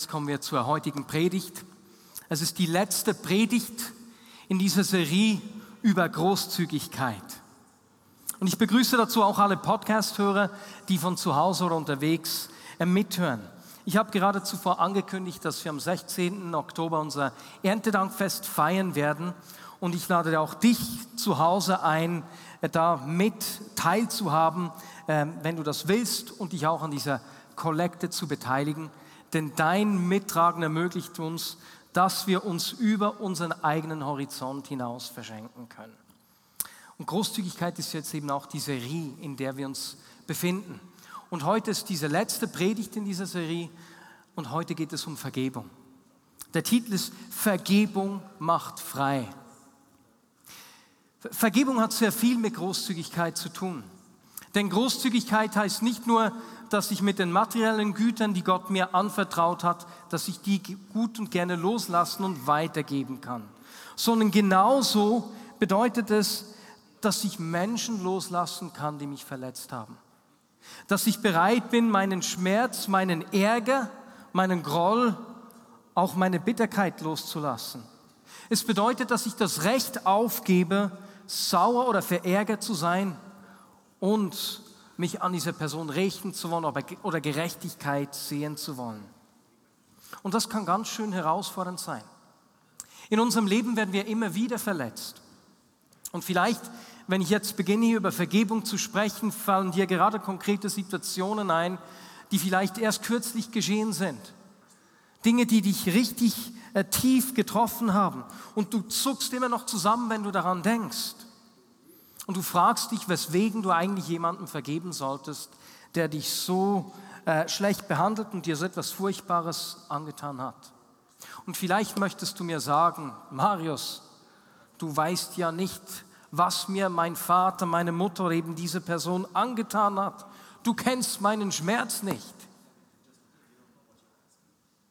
Jetzt kommen wir zur heutigen Predigt. Es ist die letzte Predigt in dieser Serie über Großzügigkeit. Und ich begrüße dazu auch alle Podcast-Hörer, die von zu Hause oder unterwegs äh, mithören. Ich habe gerade zuvor angekündigt, dass wir am 16. Oktober unser Erntedankfest feiern werden. Und ich lade auch dich zu Hause ein, äh, da mit teilzuhaben, äh, wenn du das willst und dich auch an dieser Kollekte zu beteiligen denn dein Mittragen ermöglicht uns, dass wir uns über unseren eigenen Horizont hinaus verschenken können. Und Großzügigkeit ist jetzt eben auch die Serie, in der wir uns befinden. Und heute ist diese letzte Predigt in dieser Serie und heute geht es um Vergebung. Der Titel ist Vergebung macht frei. Vergebung hat sehr viel mit Großzügigkeit zu tun. Denn Großzügigkeit heißt nicht nur, dass ich mit den materiellen Gütern, die Gott mir anvertraut hat, dass ich die gut und gerne loslassen und weitergeben kann. Sondern genauso bedeutet es, dass ich Menschen loslassen kann, die mich verletzt haben. Dass ich bereit bin, meinen Schmerz, meinen Ärger, meinen Groll, auch meine Bitterkeit loszulassen. Es bedeutet, dass ich das Recht aufgebe, sauer oder verärgert zu sein und mich an dieser Person richten zu wollen oder Gerechtigkeit sehen zu wollen. Und das kann ganz schön herausfordernd sein. In unserem Leben werden wir immer wieder verletzt. Und vielleicht, wenn ich jetzt beginne, hier über Vergebung zu sprechen, fallen dir gerade konkrete Situationen ein, die vielleicht erst kürzlich geschehen sind. Dinge, die dich richtig äh, tief getroffen haben. Und du zuckst immer noch zusammen, wenn du daran denkst. Und du fragst dich, weswegen du eigentlich jemandem vergeben solltest, der dich so äh, schlecht behandelt und dir so etwas Furchtbares angetan hat. Und vielleicht möchtest du mir sagen, Marius, du weißt ja nicht, was mir mein Vater, meine Mutter eben diese Person angetan hat. Du kennst meinen Schmerz nicht.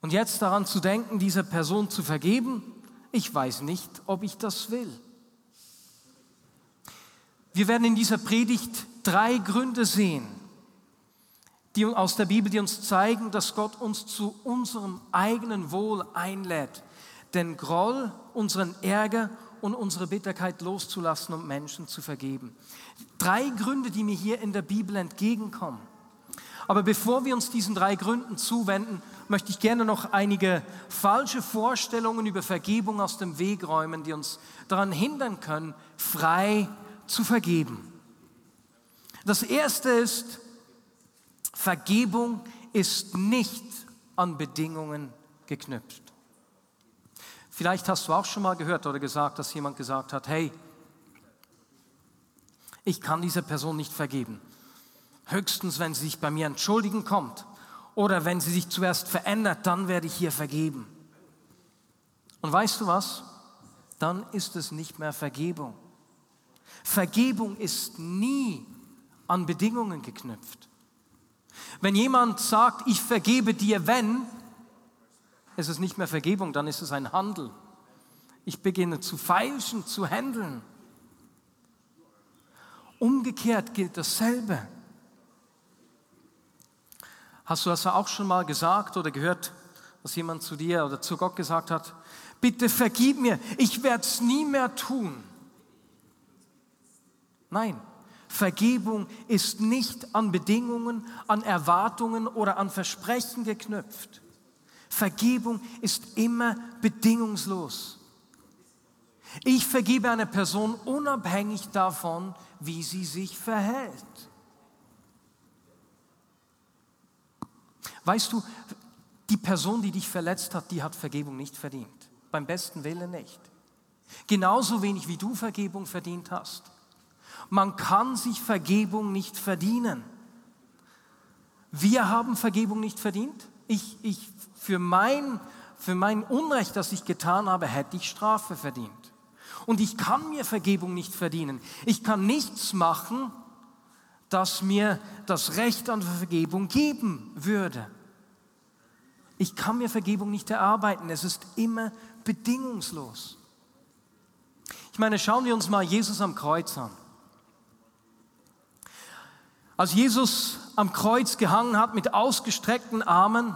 Und jetzt daran zu denken, dieser Person zu vergeben, ich weiß nicht, ob ich das will. Wir werden in dieser Predigt drei Gründe sehen, die aus der Bibel, die uns zeigen, dass Gott uns zu unserem eigenen Wohl einlädt, den Groll, unseren Ärger und unsere Bitterkeit loszulassen und Menschen zu vergeben. Drei Gründe, die mir hier in der Bibel entgegenkommen. Aber bevor wir uns diesen drei Gründen zuwenden, möchte ich gerne noch einige falsche Vorstellungen über Vergebung aus dem Weg räumen, die uns daran hindern können, frei zu vergeben. Das erste ist, Vergebung ist nicht an Bedingungen geknüpft. Vielleicht hast du auch schon mal gehört oder gesagt, dass jemand gesagt hat, hey, ich kann dieser Person nicht vergeben. Höchstens, wenn sie sich bei mir entschuldigen kommt oder wenn sie sich zuerst verändert, dann werde ich hier vergeben. Und weißt du was? Dann ist es nicht mehr Vergebung. Vergebung ist nie an Bedingungen geknüpft. Wenn jemand sagt, ich vergebe dir, wenn, ist es nicht mehr Vergebung, dann ist es ein Handel. Ich beginne zu feilschen, zu handeln. Umgekehrt gilt dasselbe. Hast du das auch schon mal gesagt oder gehört, dass jemand zu dir oder zu Gott gesagt hat, bitte vergib mir, ich werde es nie mehr tun. Nein, Vergebung ist nicht an Bedingungen, an Erwartungen oder an Versprechen geknüpft. Vergebung ist immer bedingungslos. Ich vergebe einer Person unabhängig davon, wie sie sich verhält. Weißt du, die Person, die dich verletzt hat, die hat Vergebung nicht verdient. Beim besten Willen nicht. Genauso wenig wie du Vergebung verdient hast. Man kann sich Vergebung nicht verdienen. Wir haben Vergebung nicht verdient. Ich, ich, für, mein, für mein Unrecht, das ich getan habe, hätte ich Strafe verdient. Und ich kann mir Vergebung nicht verdienen. Ich kann nichts machen, das mir das Recht an Vergebung geben würde. Ich kann mir Vergebung nicht erarbeiten. Es ist immer bedingungslos. Ich meine, schauen wir uns mal Jesus am Kreuz an. Als Jesus am Kreuz gehangen hat mit ausgestreckten Armen,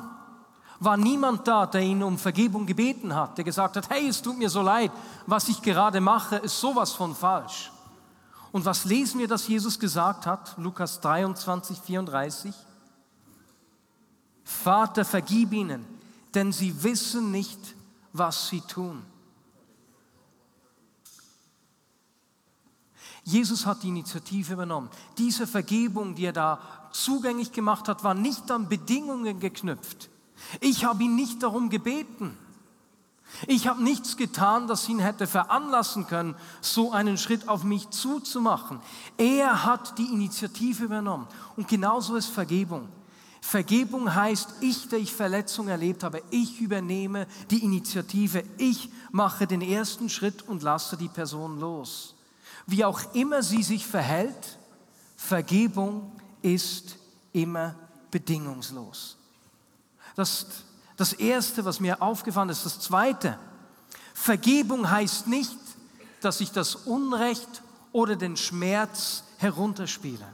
war niemand da, der ihn um Vergebung gebeten hat, der gesagt hat, hey, es tut mir so leid, was ich gerade mache, ist sowas von falsch. Und was lesen wir, dass Jesus gesagt hat? Lukas 23, 34. Vater, vergib ihnen, denn sie wissen nicht, was sie tun. Jesus hat die Initiative übernommen. Diese Vergebung, die er da zugänglich gemacht hat, war nicht an Bedingungen geknüpft. Ich habe ihn nicht darum gebeten. Ich habe nichts getan, das ihn hätte veranlassen können, so einen Schritt auf mich zuzumachen. Er hat die Initiative übernommen. Und genauso ist Vergebung. Vergebung heißt, ich, der ich Verletzung erlebt habe, ich übernehme die Initiative. Ich mache den ersten Schritt und lasse die Person los. Wie auch immer sie sich verhält, Vergebung ist immer bedingungslos. Das, das Erste, was mir aufgefallen ist, das Zweite. Vergebung heißt nicht, dass ich das Unrecht oder den Schmerz herunterspiele.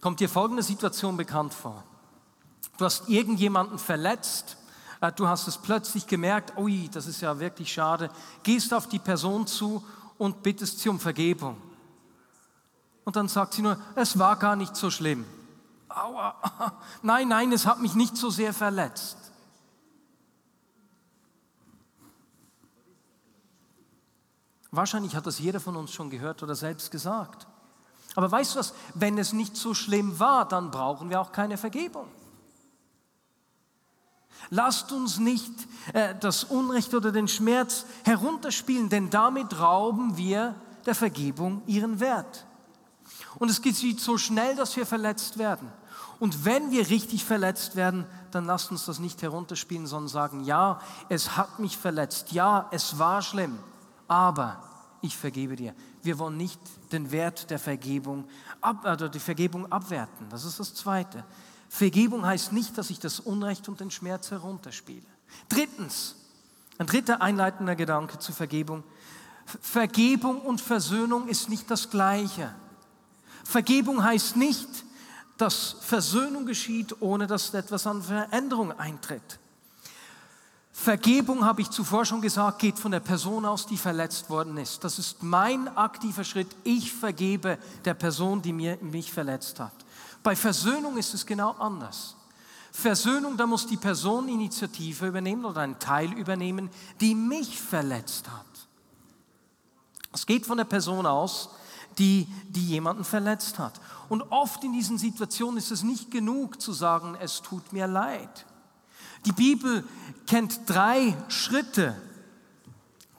Kommt dir folgende Situation bekannt vor? Du hast irgendjemanden verletzt, äh, du hast es plötzlich gemerkt, ui, das ist ja wirklich schade, gehst auf die Person zu und bittest sie um Vergebung. Und dann sagt sie nur, es war gar nicht so schlimm. Aua, nein, nein, es hat mich nicht so sehr verletzt. Wahrscheinlich hat das jeder von uns schon gehört oder selbst gesagt. Aber weißt du was, wenn es nicht so schlimm war, dann brauchen wir auch keine Vergebung. Lasst uns nicht äh, das Unrecht oder den Schmerz herunterspielen, denn damit rauben wir der Vergebung ihren Wert. Und es geschieht so schnell, dass wir verletzt werden. Und wenn wir richtig verletzt werden, dann lasst uns das nicht herunterspielen, sondern sagen, ja, es hat mich verletzt, ja, es war schlimm, aber ich vergebe dir. Wir wollen nicht den Wert der Vergebung, ab, also die Vergebung abwerten. Das ist das Zweite. Vergebung heißt nicht, dass ich das Unrecht und den Schmerz herunterspiele. Drittens, ein dritter einleitender Gedanke zur Vergebung. Vergebung und Versöhnung ist nicht das Gleiche. Vergebung heißt nicht, dass Versöhnung geschieht, ohne dass etwas an Veränderung eintritt. Vergebung, habe ich zuvor schon gesagt, geht von der Person aus, die verletzt worden ist. Das ist mein aktiver Schritt. Ich vergebe der Person, die mir, mich verletzt hat. Bei Versöhnung ist es genau anders. Versöhnung, da muss die Person Initiative übernehmen oder einen Teil übernehmen, die mich verletzt hat. Es geht von der Person aus, die, die jemanden verletzt hat. Und oft in diesen Situationen ist es nicht genug zu sagen, es tut mir leid. Die Bibel kennt drei Schritte,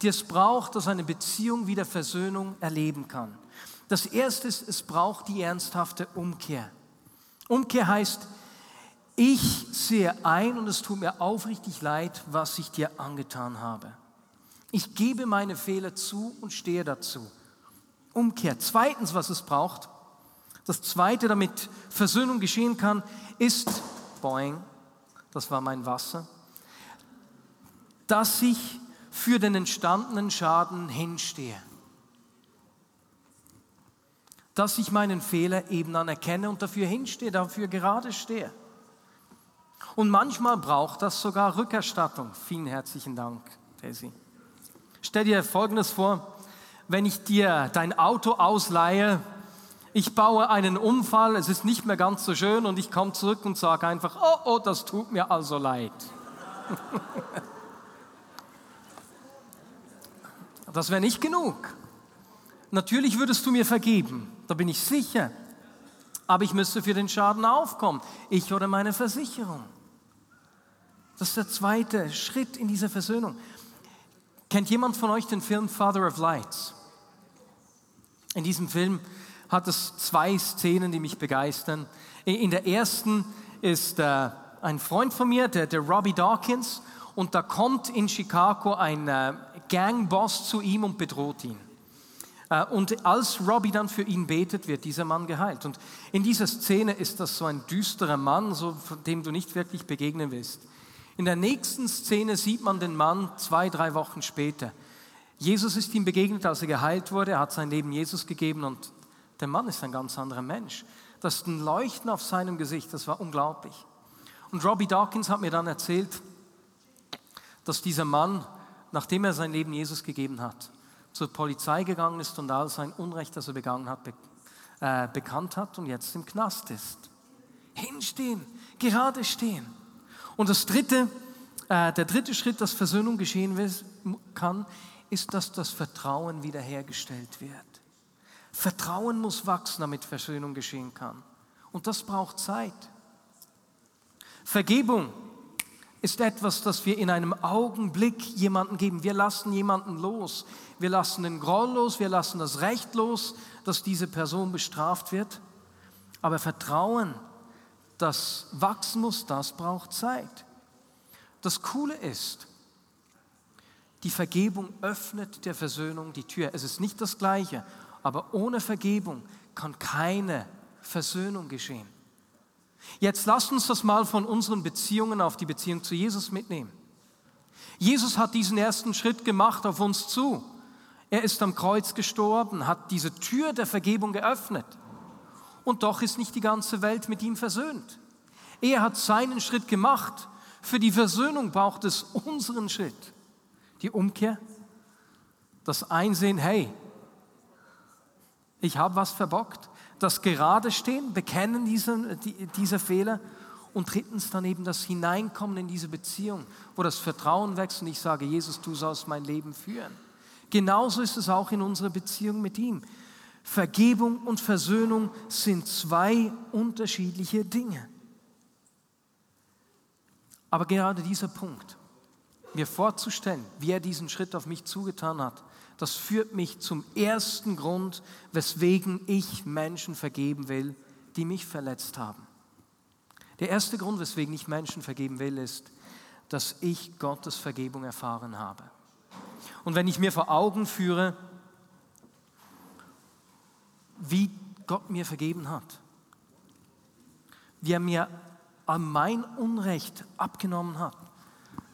die es braucht, dass eine Beziehung wieder Versöhnung erleben kann. Das erste ist, es braucht die ernsthafte Umkehr. Umkehr heißt, ich sehe ein und es tut mir aufrichtig leid, was ich dir angetan habe. Ich gebe meine Fehler zu und stehe dazu. Umkehr. Zweitens, was es braucht, das zweite, damit Versöhnung geschehen kann, ist, boing, das war mein Wasser, dass ich für den entstandenen Schaden hinstehe dass ich meinen Fehler eben anerkenne und dafür hinstehe, dafür gerade stehe. Und manchmal braucht das sogar Rückerstattung. Vielen herzlichen Dank, Daisy. Stell dir Folgendes vor, wenn ich dir dein Auto ausleihe, ich baue einen Unfall, es ist nicht mehr ganz so schön und ich komme zurück und sage einfach, oh, oh, das tut mir also leid. das wäre nicht genug. Natürlich würdest du mir vergeben, da bin ich sicher. Aber ich müsste für den Schaden aufkommen, ich oder meine Versicherung. Das ist der zweite Schritt in dieser Versöhnung. Kennt jemand von euch den Film Father of Lights? In diesem Film hat es zwei Szenen, die mich begeistern. In der ersten ist äh, ein Freund von mir, der, der Robbie Dawkins, und da kommt in Chicago ein äh, Gangboss zu ihm und bedroht ihn. Äh, und als Robbie dann für ihn betet, wird dieser Mann geheilt. Und in dieser Szene ist das so ein düsterer Mann, so, dem du nicht wirklich begegnen willst. In der nächsten Szene sieht man den Mann zwei, drei Wochen später. Jesus ist ihm begegnet, als er geheilt wurde. Er hat sein Leben Jesus gegeben und der Mann ist ein ganz anderer Mensch. Das Leuchten auf seinem Gesicht, das war unglaublich. Und Robbie Dawkins hat mir dann erzählt, dass dieser Mann, nachdem er sein Leben Jesus gegeben hat, zur Polizei gegangen ist und all sein Unrecht, das er begangen hat, be äh, bekannt hat und jetzt im Knast ist. Hinstehen, gerade stehen. Und das dritte, äh, der dritte Schritt, dass Versöhnung geschehen kann, ist, dass das Vertrauen wiederhergestellt wird. Vertrauen muss wachsen, damit Versöhnung geschehen kann. Und das braucht Zeit. Vergebung ist etwas, das wir in einem Augenblick jemandem geben. Wir lassen jemanden los. Wir lassen den Groll los, wir lassen das Recht los, dass diese Person bestraft wird. Aber Vertrauen, das wachsen muss, das braucht Zeit. Das Coole ist, die Vergebung öffnet der Versöhnung die Tür. Es ist nicht das Gleiche, aber ohne Vergebung kann keine Versöhnung geschehen. Jetzt lasst uns das mal von unseren Beziehungen auf die Beziehung zu Jesus mitnehmen. Jesus hat diesen ersten Schritt gemacht auf uns zu. Er ist am Kreuz gestorben, hat diese Tür der Vergebung geöffnet. Und doch ist nicht die ganze Welt mit ihm versöhnt. Er hat seinen Schritt gemacht. Für die Versöhnung braucht es unseren Schritt. Die Umkehr, das Einsehen, hey, ich habe was verbockt, das Gerade stehen, bekennen diese, die, diese Fehler und drittens dann eben das Hineinkommen in diese Beziehung, wo das Vertrauen wächst und ich sage, Jesus, du sollst mein Leben führen. Genauso ist es auch in unserer Beziehung mit ihm. Vergebung und Versöhnung sind zwei unterschiedliche Dinge. Aber gerade dieser Punkt, mir vorzustellen, wie er diesen Schritt auf mich zugetan hat, das führt mich zum ersten Grund, weswegen ich Menschen vergeben will, die mich verletzt haben. Der erste Grund, weswegen ich Menschen vergeben will, ist, dass ich Gottes Vergebung erfahren habe. Und wenn ich mir vor Augen führe, wie Gott mir vergeben hat, wie er mir an mein Unrecht abgenommen hat,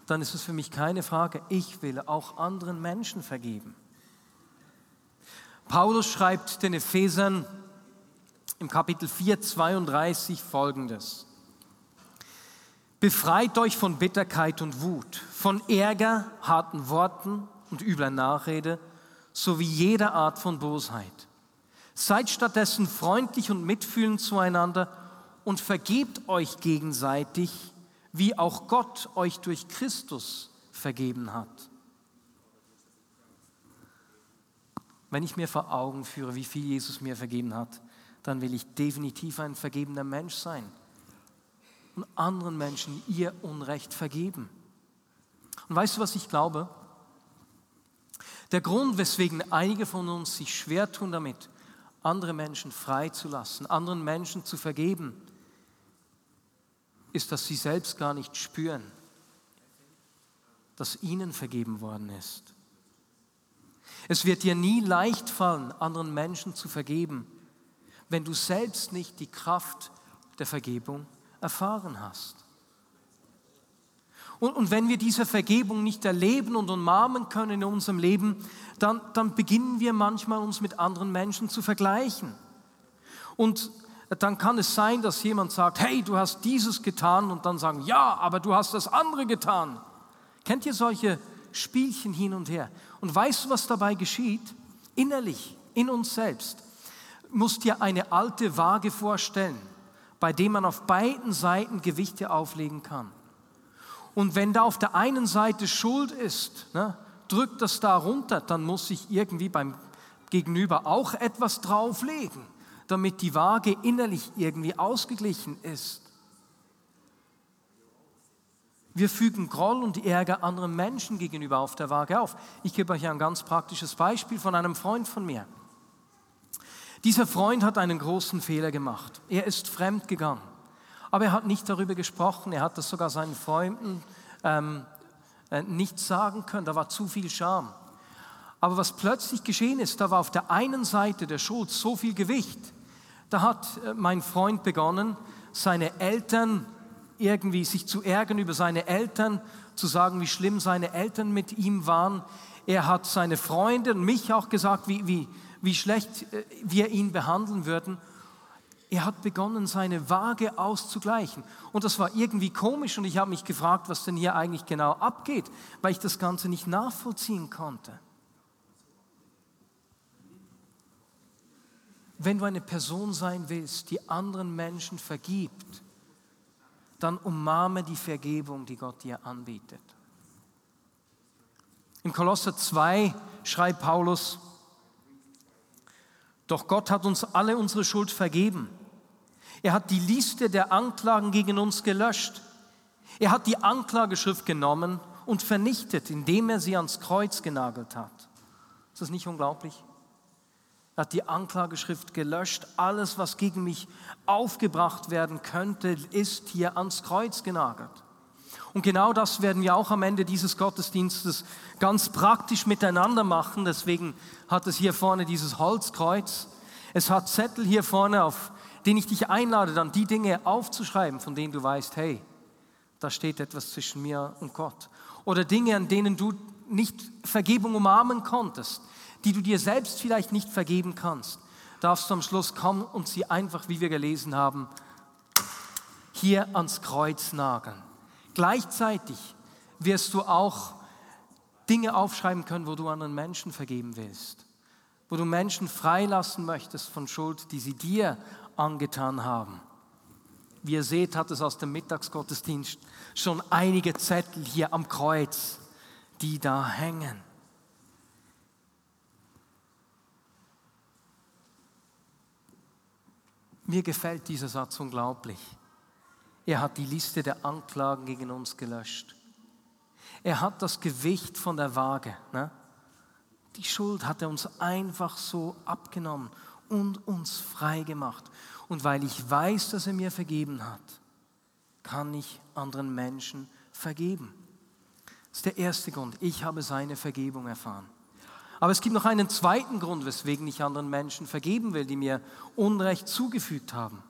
dann ist es für mich keine Frage, ich will auch anderen Menschen vergeben. Paulus schreibt den Ephesern im Kapitel 4, 32 folgendes. Befreit euch von Bitterkeit und Wut, von Ärger, harten Worten und übler Nachrede, sowie jeder Art von Bosheit. Seid stattdessen freundlich und mitfühlend zueinander und vergebt euch gegenseitig, wie auch Gott euch durch Christus vergeben hat. Wenn ich mir vor Augen führe, wie viel Jesus mir vergeben hat, dann will ich definitiv ein vergebener Mensch sein und anderen Menschen ihr Unrecht vergeben. Und weißt du, was ich glaube? Der Grund, weswegen einige von uns sich schwer tun damit, andere Menschen freizulassen, anderen Menschen zu vergeben, ist, dass sie selbst gar nicht spüren, dass ihnen vergeben worden ist. Es wird dir nie leicht fallen, anderen Menschen zu vergeben, wenn du selbst nicht die Kraft der Vergebung erfahren hast. Und, und wenn wir diese Vergebung nicht erleben und umarmen können in unserem Leben, dann, dann beginnen wir manchmal uns mit anderen Menschen zu vergleichen. Und dann kann es sein, dass jemand sagt, hey, du hast dieses getan und dann sagen, ja, aber du hast das andere getan. Kennt ihr solche Spielchen hin und her? Und weißt du, was dabei geschieht? Innerlich, in uns selbst, musst dir eine alte Waage vorstellen, bei dem man auf beiden Seiten Gewichte auflegen kann. Und wenn da auf der einen Seite Schuld ist, ne, drückt das da runter, dann muss ich irgendwie beim Gegenüber auch etwas drauflegen, damit die Waage innerlich irgendwie ausgeglichen ist. Wir fügen Groll und Ärger anderen Menschen gegenüber auf der Waage auf. Ich gebe euch ein ganz praktisches Beispiel von einem Freund von mir. Dieser Freund hat einen großen Fehler gemacht. Er ist fremd gegangen. Aber er hat nicht darüber gesprochen. Er hat das sogar seinen Freunden ähm, äh, nicht sagen können. Da war zu viel Scham. Aber was plötzlich geschehen ist, da war auf der einen Seite der Schuld so viel Gewicht. Da hat äh, mein Freund begonnen, seine Eltern irgendwie sich zu ärgern über seine Eltern, zu sagen, wie schlimm seine Eltern mit ihm waren. Er hat seine Freunde und mich auch gesagt, wie, wie, wie schlecht äh, wir ihn behandeln würden. Er hat begonnen, seine Waage auszugleichen. Und das war irgendwie komisch und ich habe mich gefragt, was denn hier eigentlich genau abgeht, weil ich das Ganze nicht nachvollziehen konnte. Wenn du eine Person sein willst, die anderen Menschen vergibt, dann umarme die Vergebung, die Gott dir anbietet. Im Kolosser 2 schreibt Paulus, doch Gott hat uns alle unsere Schuld vergeben. Er hat die Liste der Anklagen gegen uns gelöscht. Er hat die Anklageschrift genommen und vernichtet, indem er sie ans Kreuz genagelt hat. Ist das nicht unglaublich? Er hat die Anklageschrift gelöscht. Alles, was gegen mich aufgebracht werden könnte, ist hier ans Kreuz genagelt. Und genau das werden wir auch am Ende dieses Gottesdienstes ganz praktisch miteinander machen. Deswegen hat es hier vorne dieses Holzkreuz. Es hat Zettel hier vorne, auf denen ich dich einlade, dann die Dinge aufzuschreiben, von denen du weißt, hey, da steht etwas zwischen mir und Gott. Oder Dinge, an denen du nicht Vergebung umarmen konntest die du dir selbst vielleicht nicht vergeben kannst, darfst du am Schluss kommen und sie einfach, wie wir gelesen haben, hier ans Kreuz nageln. Gleichzeitig wirst du auch Dinge aufschreiben können, wo du anderen Menschen vergeben willst, wo du Menschen freilassen möchtest von Schuld, die sie dir angetan haben. Wie ihr seht, hat es aus dem Mittagsgottesdienst schon einige Zettel hier am Kreuz, die da hängen. Mir gefällt dieser Satz unglaublich. Er hat die Liste der Anklagen gegen uns gelöscht. Er hat das Gewicht von der Waage. Ne? Die Schuld hat er uns einfach so abgenommen und uns frei gemacht. Und weil ich weiß, dass er mir vergeben hat, kann ich anderen Menschen vergeben. Das ist der erste Grund. Ich habe seine Vergebung erfahren. Aber es gibt noch einen zweiten Grund, weswegen ich anderen Menschen vergeben will, die mir Unrecht zugefügt haben.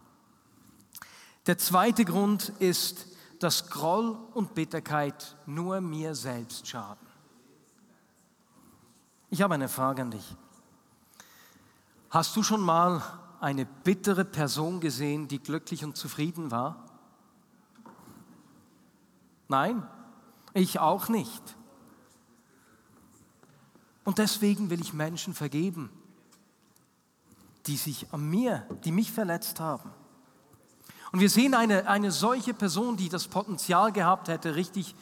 Der zweite Grund ist, dass Groll und Bitterkeit nur mir selbst schaden. Ich habe eine Frage an dich. Hast du schon mal eine bittere Person gesehen, die glücklich und zufrieden war? Nein, ich auch nicht. Und deswegen will ich Menschen vergeben, die sich an mir, die mich verletzt haben. Und wir sehen eine, eine solche Person, die das Potenzial gehabt hätte, richtig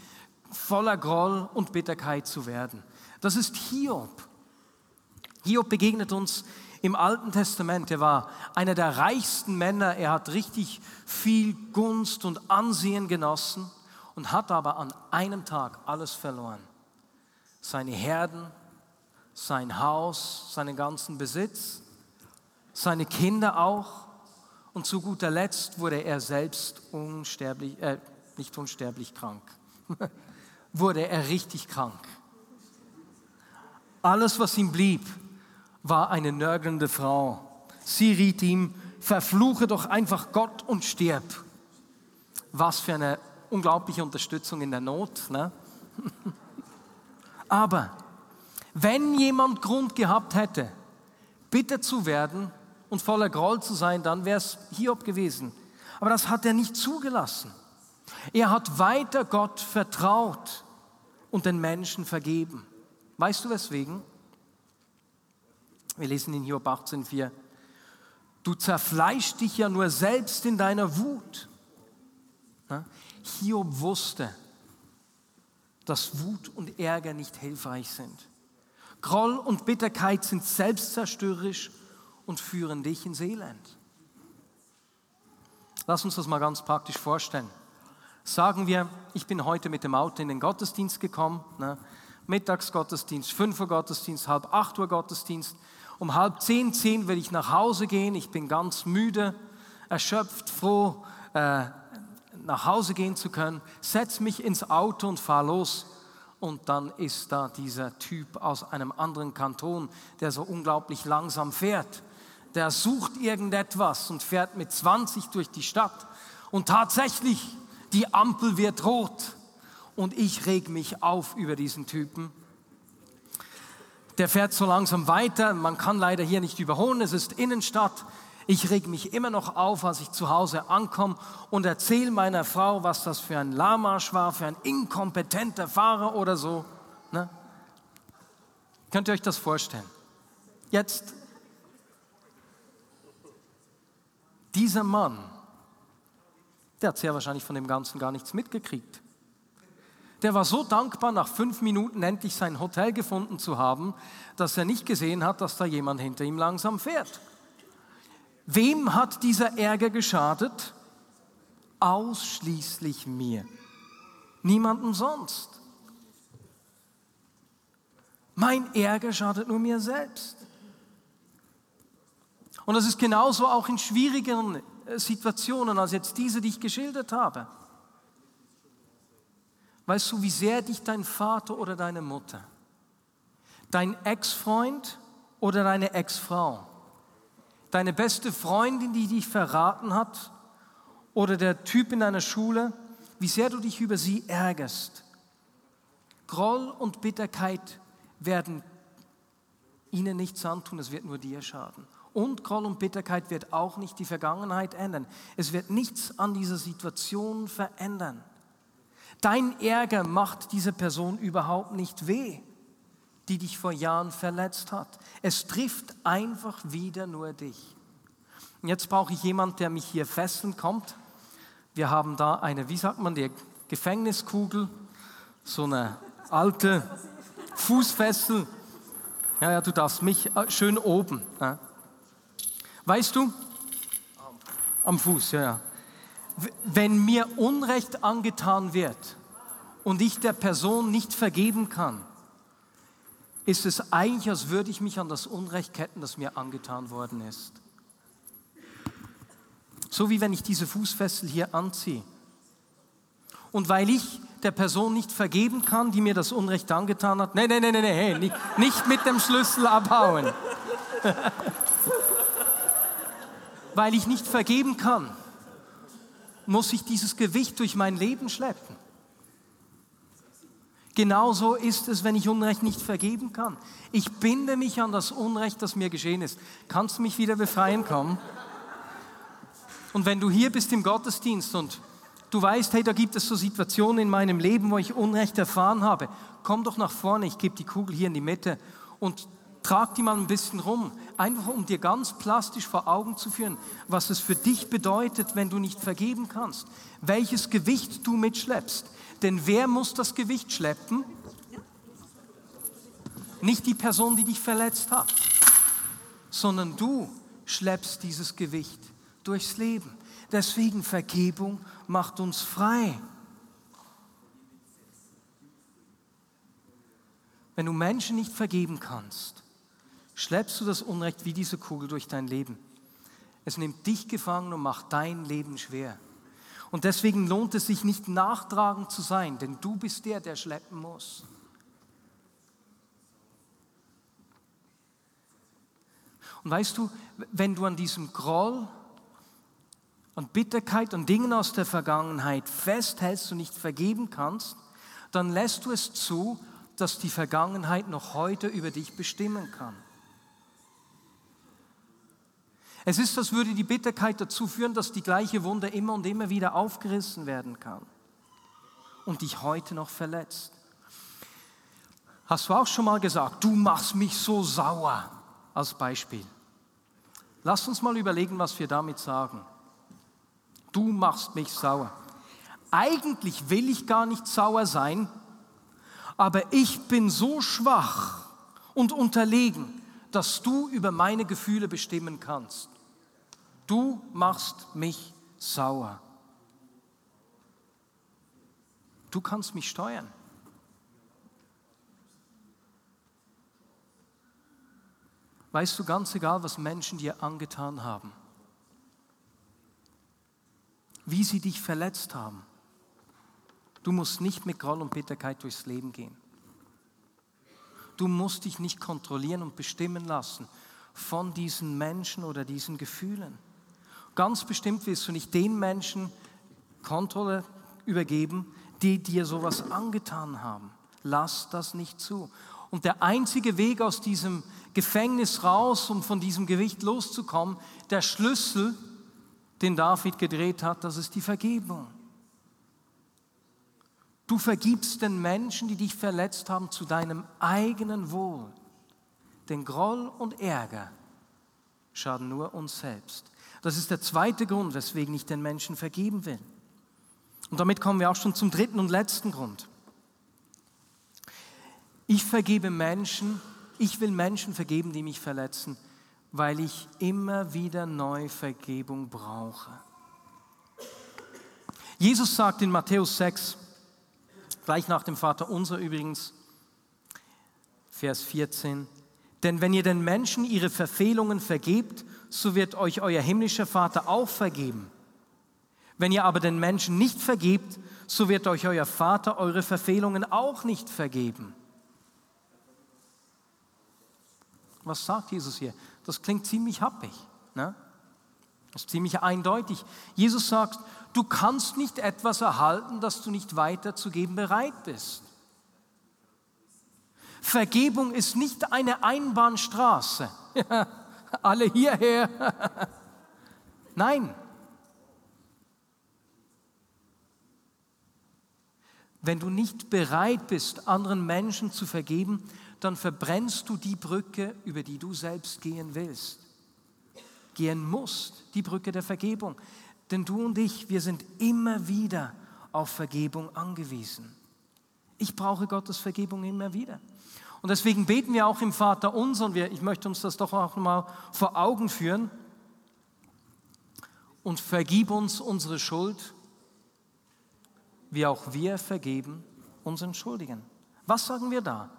voller Groll und Bitterkeit zu werden. Das ist Hiob. Hiob begegnet uns im Alten Testament. Er war einer der reichsten Männer. Er hat richtig viel Gunst und Ansehen genossen und hat aber an einem Tag alles verloren. Seine Herden, sein Haus, seinen ganzen Besitz, seine Kinder auch. Und zu guter Letzt wurde er selbst unsterblich, äh, nicht unsterblich krank, wurde er richtig krank. Alles, was ihm blieb, war eine nörgelnde Frau. Sie riet ihm, verfluche doch einfach Gott und stirb. Was für eine unglaubliche Unterstützung in der Not. Ne? Aber wenn jemand Grund gehabt hätte, bitter zu werden und voller Groll zu sein, dann wäre es Hiob gewesen. Aber das hat er nicht zugelassen. Er hat weiter Gott vertraut und den Menschen vergeben. Weißt du weswegen? Wir lesen in Hiob 18,4. Du zerfleischst dich ja nur selbst in deiner Wut. Hiob wusste, dass Wut und Ärger nicht hilfreich sind. Groll und Bitterkeit sind selbstzerstörerisch und führen dich ins Elend. Lass uns das mal ganz praktisch vorstellen. Sagen wir, ich bin heute mit dem Auto in den Gottesdienst gekommen, ne? Mittagsgottesdienst, 5 Uhr Gottesdienst, halb 8 Uhr Gottesdienst Um halb zehn, zehn will ich nach Hause gehen. Ich bin ganz müde, erschöpft, froh, äh, nach Hause gehen zu können. Setz mich ins Auto und fahr los. Und dann ist da dieser Typ aus einem anderen Kanton, der so unglaublich langsam fährt. Der sucht irgendetwas und fährt mit 20 durch die Stadt. Und tatsächlich, die Ampel wird rot. Und ich reg mich auf über diesen Typen der fährt so langsam weiter. Man kann leider hier nicht überholen. Es ist Innenstadt. Ich reg mich immer noch auf, als ich zu Hause ankomme und erzähle meiner Frau, was das für ein Lamarsch war, für ein inkompetenter Fahrer oder so. Ne? Könnt ihr euch das vorstellen? Jetzt, dieser Mann, der hat sehr wahrscheinlich von dem Ganzen gar nichts mitgekriegt. Der war so dankbar, nach fünf Minuten endlich sein Hotel gefunden zu haben, dass er nicht gesehen hat, dass da jemand hinter ihm langsam fährt. Wem hat dieser Ärger geschadet? Ausschließlich mir. Niemandem sonst. Mein Ärger schadet nur mir selbst. Und das ist genauso auch in schwierigeren äh, Situationen als jetzt diese, die ich geschildert habe. Weißt du, wie sehr dich dein Vater oder deine Mutter, dein Ex-Freund oder deine Ex-Frau, deine beste Freundin, die dich verraten hat, oder der Typ in deiner Schule, wie sehr du dich über sie ärgerst. Groll und Bitterkeit werden ihnen nichts antun, es wird nur dir schaden. Und Groll und Bitterkeit wird auch nicht die Vergangenheit ändern. Es wird nichts an dieser Situation verändern. Dein Ärger macht dieser Person überhaupt nicht weh, die dich vor Jahren verletzt hat. Es trifft einfach wieder nur dich. Und jetzt brauche ich jemanden, der mich hier fesseln kommt. Wir haben da eine, wie sagt man, die Gefängniskugel, so eine alte Fußfessel. Ja, ja, du darfst mich äh, schön oben. Ja. Weißt du? Am Fuß, ja, ja wenn mir Unrecht angetan wird und ich der Person nicht vergeben kann, ist es eigentlich, als würde ich mich an das Unrecht ketten, das mir angetan worden ist. So wie wenn ich diese Fußfessel hier anziehe. Und weil ich der Person nicht vergeben kann, die mir das Unrecht angetan hat, nein, nein, nein, nein, hey, nicht, nicht mit dem Schlüssel abhauen. weil ich nicht vergeben kann, muss ich dieses Gewicht durch mein Leben schleppen. Genauso ist es, wenn ich Unrecht nicht vergeben kann. Ich binde mich an das Unrecht, das mir geschehen ist. Kannst du mich wieder befreien kommen? Und wenn du hier bist im Gottesdienst und du weißt, hey, da gibt es so Situationen in meinem Leben, wo ich Unrecht erfahren habe, komm doch nach vorne, ich gebe die Kugel hier in die Mitte und trag die mal ein bisschen rum, einfach um dir ganz plastisch vor Augen zu führen, was es für dich bedeutet, wenn du nicht vergeben kannst, welches Gewicht du mitschleppst. Denn wer muss das Gewicht schleppen? Nicht die Person, die dich verletzt hat, sondern du schleppst dieses Gewicht durchs Leben. Deswegen Vergebung macht uns frei. Wenn du Menschen nicht vergeben kannst, schleppst du das Unrecht wie diese Kugel durch dein Leben. Es nimmt dich gefangen und macht dein Leben schwer. Und deswegen lohnt es sich nicht nachtragend zu sein, denn du bist der, der schleppen muss. Und weißt du, wenn du an diesem Groll, an Bitterkeit, an Dingen aus der Vergangenheit festhältst und nicht vergeben kannst, dann lässt du es zu, dass die Vergangenheit noch heute über dich bestimmen kann. Es ist, als würde die Bitterkeit dazu führen, dass die gleiche Wunde immer und immer wieder aufgerissen werden kann und dich heute noch verletzt. Hast du auch schon mal gesagt, du machst mich so sauer als Beispiel. Lass uns mal überlegen, was wir damit sagen. Du machst mich sauer. Eigentlich will ich gar nicht sauer sein, aber ich bin so schwach und unterlegen, dass du über meine Gefühle bestimmen kannst. Du machst mich sauer. Du kannst mich steuern. Weißt du, ganz egal, was Menschen dir angetan haben, wie sie dich verletzt haben, du musst nicht mit Groll und Bitterkeit durchs Leben gehen. Du musst dich nicht kontrollieren und bestimmen lassen von diesen Menschen oder diesen Gefühlen. Ganz bestimmt wirst du nicht den Menschen Kontrolle übergeben, die dir sowas angetan haben. Lass das nicht zu. Und der einzige Weg aus diesem Gefängnis raus, um von diesem Gewicht loszukommen, der Schlüssel, den David gedreht hat, das ist die Vergebung. Du vergibst den Menschen, die dich verletzt haben, zu deinem eigenen Wohl. Denn Groll und Ärger schaden nur uns selbst. Das ist der zweite Grund, weswegen ich den Menschen vergeben will. Und damit kommen wir auch schon zum dritten und letzten Grund. Ich vergebe Menschen, ich will Menschen vergeben, die mich verletzen, weil ich immer wieder neu Vergebung brauche. Jesus sagt in Matthäus 6, gleich nach dem Vater unser übrigens, Vers 14, denn wenn ihr den Menschen ihre Verfehlungen vergebt, so wird euch euer himmlischer Vater auch vergeben. Wenn ihr aber den Menschen nicht vergebt, so wird euch euer Vater eure Verfehlungen auch nicht vergeben. Was sagt Jesus hier? Das klingt ziemlich happig. Ne? Das ist ziemlich eindeutig. Jesus sagt, du kannst nicht etwas erhalten, das du nicht weiterzugeben bereit bist. Vergebung ist nicht eine Einbahnstraße. Alle hierher. Nein. Wenn du nicht bereit bist, anderen Menschen zu vergeben, dann verbrennst du die Brücke, über die du selbst gehen willst. Gehen musst, die Brücke der Vergebung. Denn du und ich, wir sind immer wieder auf Vergebung angewiesen. Ich brauche Gottes Vergebung immer wieder. Und deswegen beten wir auch im Vater unser und wir, ich möchte uns das doch auch mal vor Augen führen. Und vergib uns unsere Schuld, wie auch wir vergeben unseren Schuldigen. Was sagen wir da?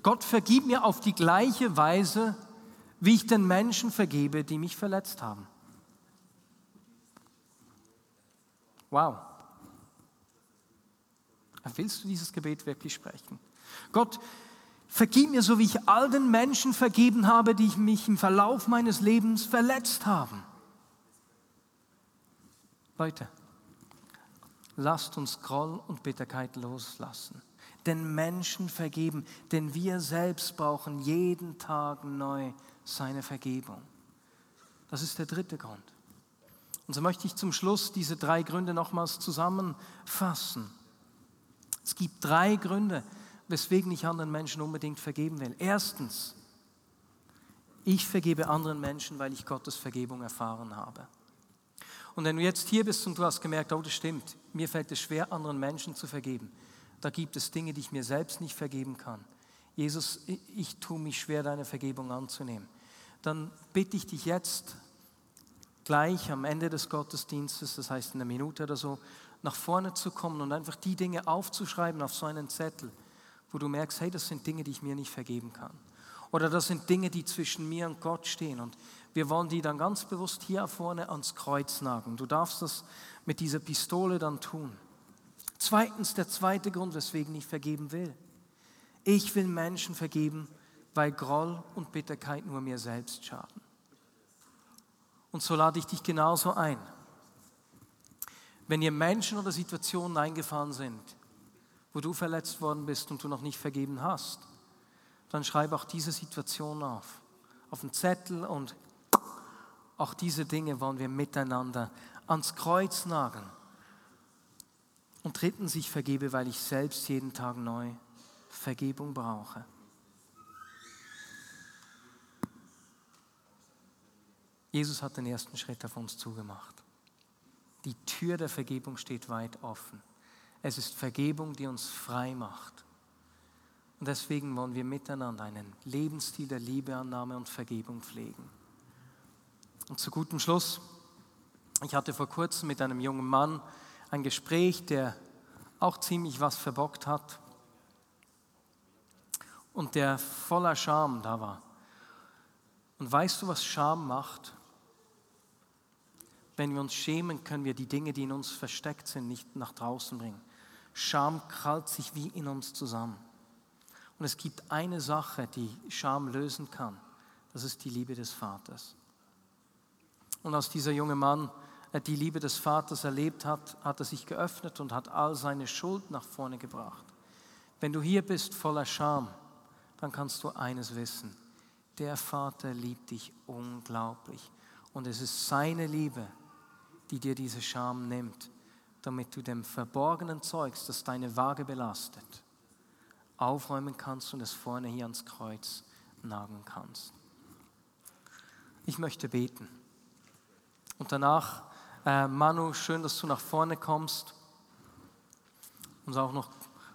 Gott vergib mir auf die gleiche Weise, wie ich den Menschen vergebe, die mich verletzt haben. Wow. Willst du dieses Gebet wirklich sprechen? Gott, vergib mir, so wie ich all den Menschen vergeben habe, die mich im Verlauf meines Lebens verletzt haben. Leute, lasst uns Groll und Bitterkeit loslassen. Den Menschen vergeben, denn wir selbst brauchen jeden Tag neu seine Vergebung. Das ist der dritte Grund. Und so möchte ich zum Schluss diese drei Gründe nochmals zusammenfassen. Es gibt drei Gründe, weswegen ich anderen Menschen unbedingt vergeben will. Erstens, ich vergebe anderen Menschen, weil ich Gottes Vergebung erfahren habe. Und wenn du jetzt hier bist und du hast gemerkt, oh, das stimmt, mir fällt es schwer, anderen Menschen zu vergeben, da gibt es Dinge, die ich mir selbst nicht vergeben kann. Jesus, ich tue mich schwer, deine Vergebung anzunehmen. Dann bitte ich dich jetzt gleich am Ende des Gottesdienstes, das heißt in einer Minute oder so, nach vorne zu kommen und einfach die Dinge aufzuschreiben auf so einen Zettel wo du merkst, hey, das sind Dinge, die ich mir nicht vergeben kann. Oder das sind Dinge, die zwischen mir und Gott stehen. Und wir wollen die dann ganz bewusst hier vorne ans Kreuz nageln. Du darfst das mit dieser Pistole dann tun. Zweitens, der zweite Grund, weswegen ich vergeben will. Ich will Menschen vergeben, weil Groll und Bitterkeit nur mir selbst schaden. Und so lade ich dich genauso ein. Wenn ihr Menschen oder Situationen eingefahren sind, wo du verletzt worden bist und du noch nicht vergeben hast, dann schreib auch diese Situation auf. Auf einen Zettel und auch diese Dinge wollen wir miteinander ans Kreuz nageln. Und drittens, ich vergebe, weil ich selbst jeden Tag neu Vergebung brauche. Jesus hat den ersten Schritt auf uns zugemacht. Die Tür der Vergebung steht weit offen. Es ist Vergebung, die uns frei macht. Und deswegen wollen wir miteinander einen Lebensstil der Liebeannahme und Vergebung pflegen. Und zu gutem Schluss, ich hatte vor kurzem mit einem jungen Mann ein Gespräch, der auch ziemlich was verbockt hat. und der voller Scham da war. Und weißt du, was Scham macht? Wenn wir uns schämen, können wir die Dinge, die in uns versteckt sind, nicht nach draußen bringen. Scham krallt sich wie in uns zusammen. Und es gibt eine Sache, die Scham lösen kann. Das ist die Liebe des Vaters. Und als dieser junge Mann äh, die Liebe des Vaters erlebt hat, hat er sich geöffnet und hat all seine Schuld nach vorne gebracht. Wenn du hier bist voller Scham, dann kannst du eines wissen. Der Vater liebt dich unglaublich. Und es ist seine Liebe, die dir diese Scham nimmt, damit du dem verborgenen Zeugs, das deine Waage belastet, aufräumen kannst und es vorne hier ans Kreuz nageln kannst. Ich möchte beten. Und danach, äh, Manu, schön, dass du nach vorne kommst, uns auch noch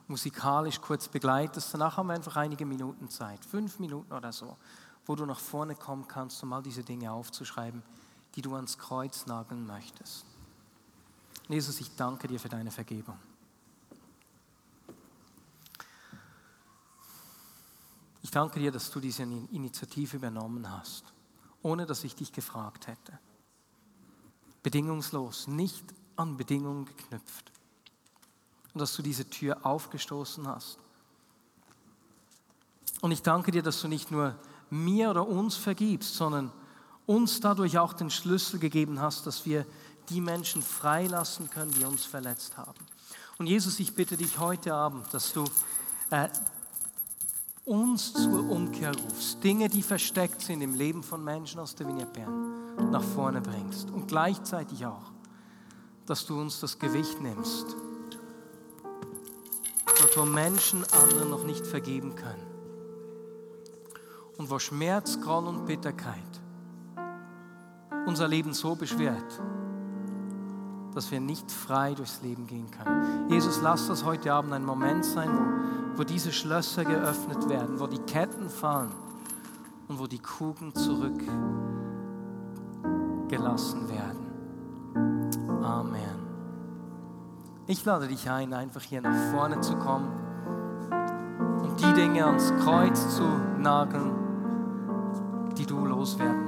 musikalisch kurz begleitest. Danach haben wir einfach einige Minuten Zeit, fünf Minuten oder so, wo du nach vorne kommen kannst, um all diese Dinge aufzuschreiben, die du ans Kreuz nageln möchtest. Jesus, ich danke dir für deine Vergebung. Ich danke dir, dass du diese Initiative übernommen hast, ohne dass ich dich gefragt hätte. Bedingungslos, nicht an Bedingungen geknüpft. Und dass du diese Tür aufgestoßen hast. Und ich danke dir, dass du nicht nur mir oder uns vergibst, sondern uns dadurch auch den Schlüssel gegeben hast, dass wir die Menschen freilassen können, die uns verletzt haben. Und Jesus, ich bitte dich heute Abend, dass du äh, uns zur Umkehr rufst, Dinge, die versteckt sind im Leben von Menschen aus der Vignette nach vorne bringst. Und gleichzeitig auch, dass du uns das Gewicht nimmst, dort wo Menschen anderen noch nicht vergeben können. Und wo Schmerz, Groll und Bitterkeit unser Leben so beschwert, dass wir nicht frei durchs Leben gehen können. Jesus, lass das heute Abend ein Moment sein, wo, wo diese Schlösser geöffnet werden, wo die Ketten fallen und wo die Kugeln zurückgelassen werden. Amen. Ich lade dich ein, einfach hier nach vorne zu kommen und die Dinge ans Kreuz zu nageln, die du loswerden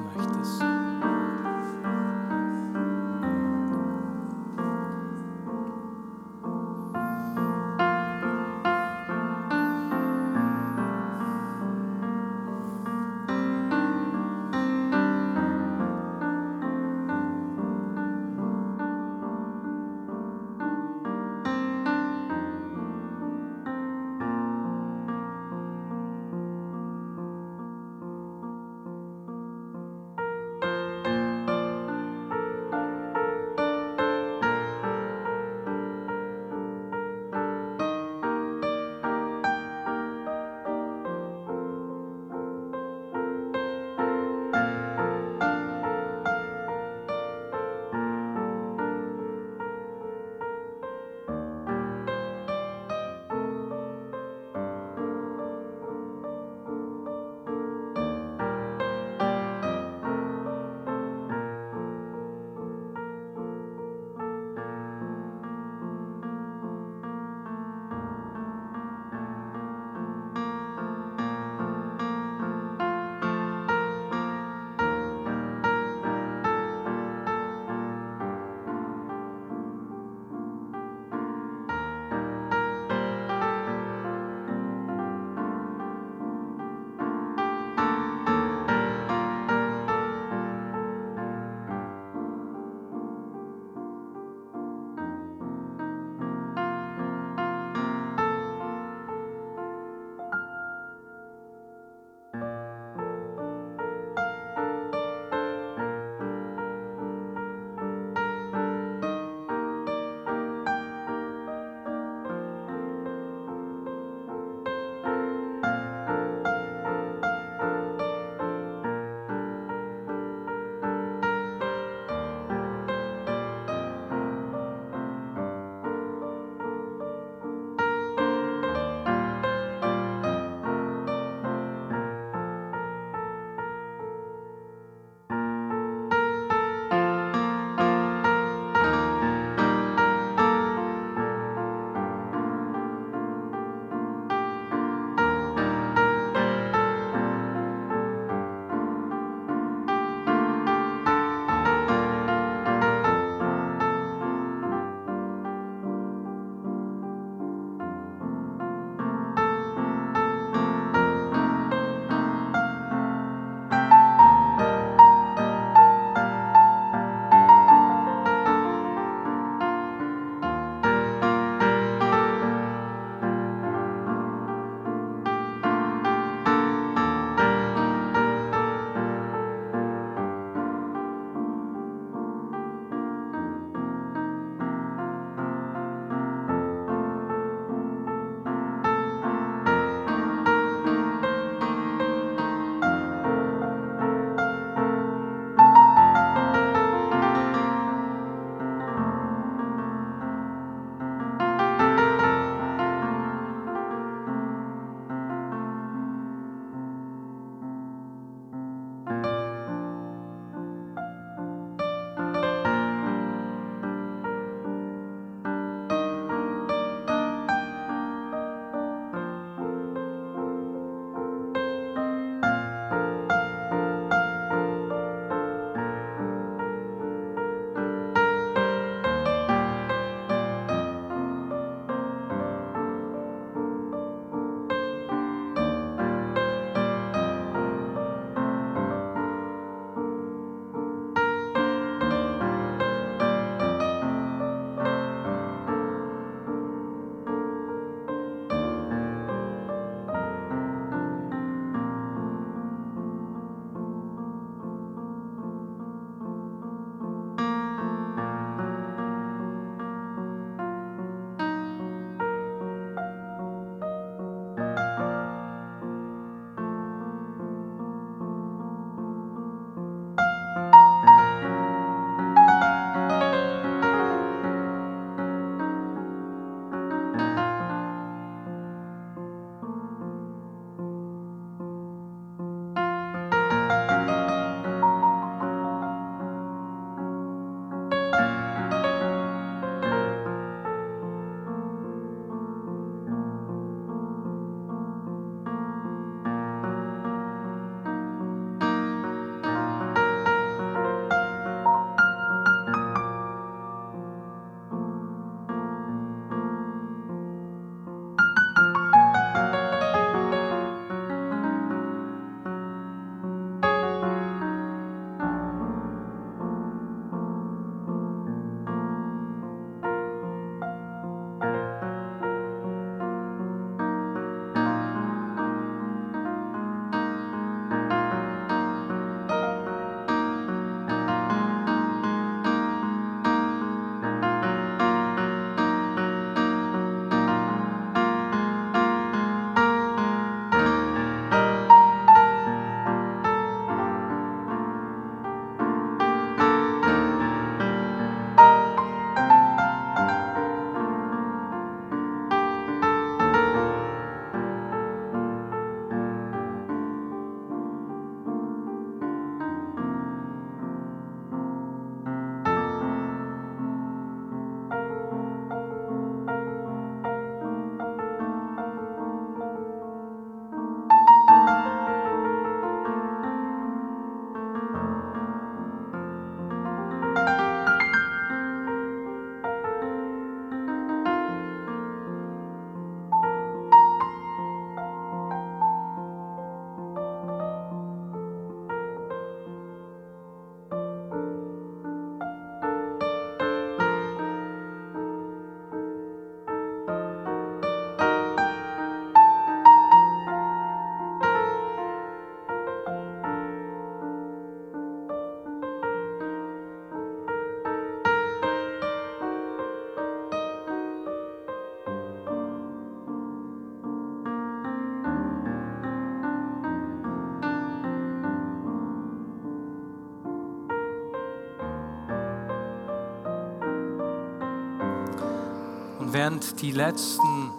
während die letzten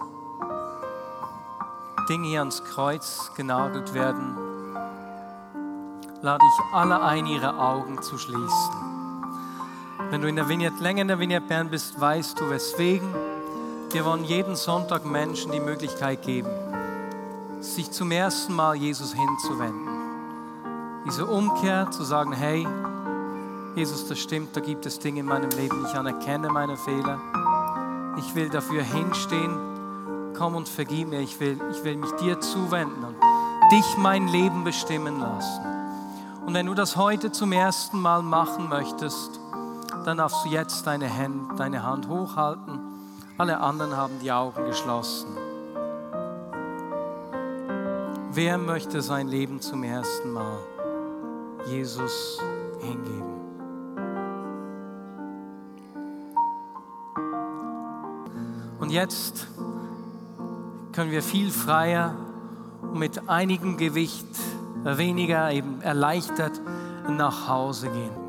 Dinge hier ans Kreuz genagelt werden, lade ich alle ein, ihre Augen zu schließen. Wenn du in der Vignette länger in der Vignette Bern bist, weißt du weswegen. Wir wollen jeden Sonntag Menschen die Möglichkeit geben, sich zum ersten Mal Jesus hinzuwenden. Diese Umkehr zu sagen, hey, Jesus, das stimmt, da gibt es Dinge in meinem Leben, ich anerkenne meine Fehler. Ich will dafür hinstehen. Komm und vergib mir. Ich will, ich will mich dir zuwenden und dich mein Leben bestimmen lassen. Und wenn du das heute zum ersten Mal machen möchtest, dann darfst du jetzt deine Hand, deine Hand hochhalten. Alle anderen haben die Augen geschlossen. Wer möchte sein Leben zum ersten Mal Jesus hingeben? Jetzt können wir viel freier und mit einigem Gewicht weniger eben erleichtert nach Hause gehen.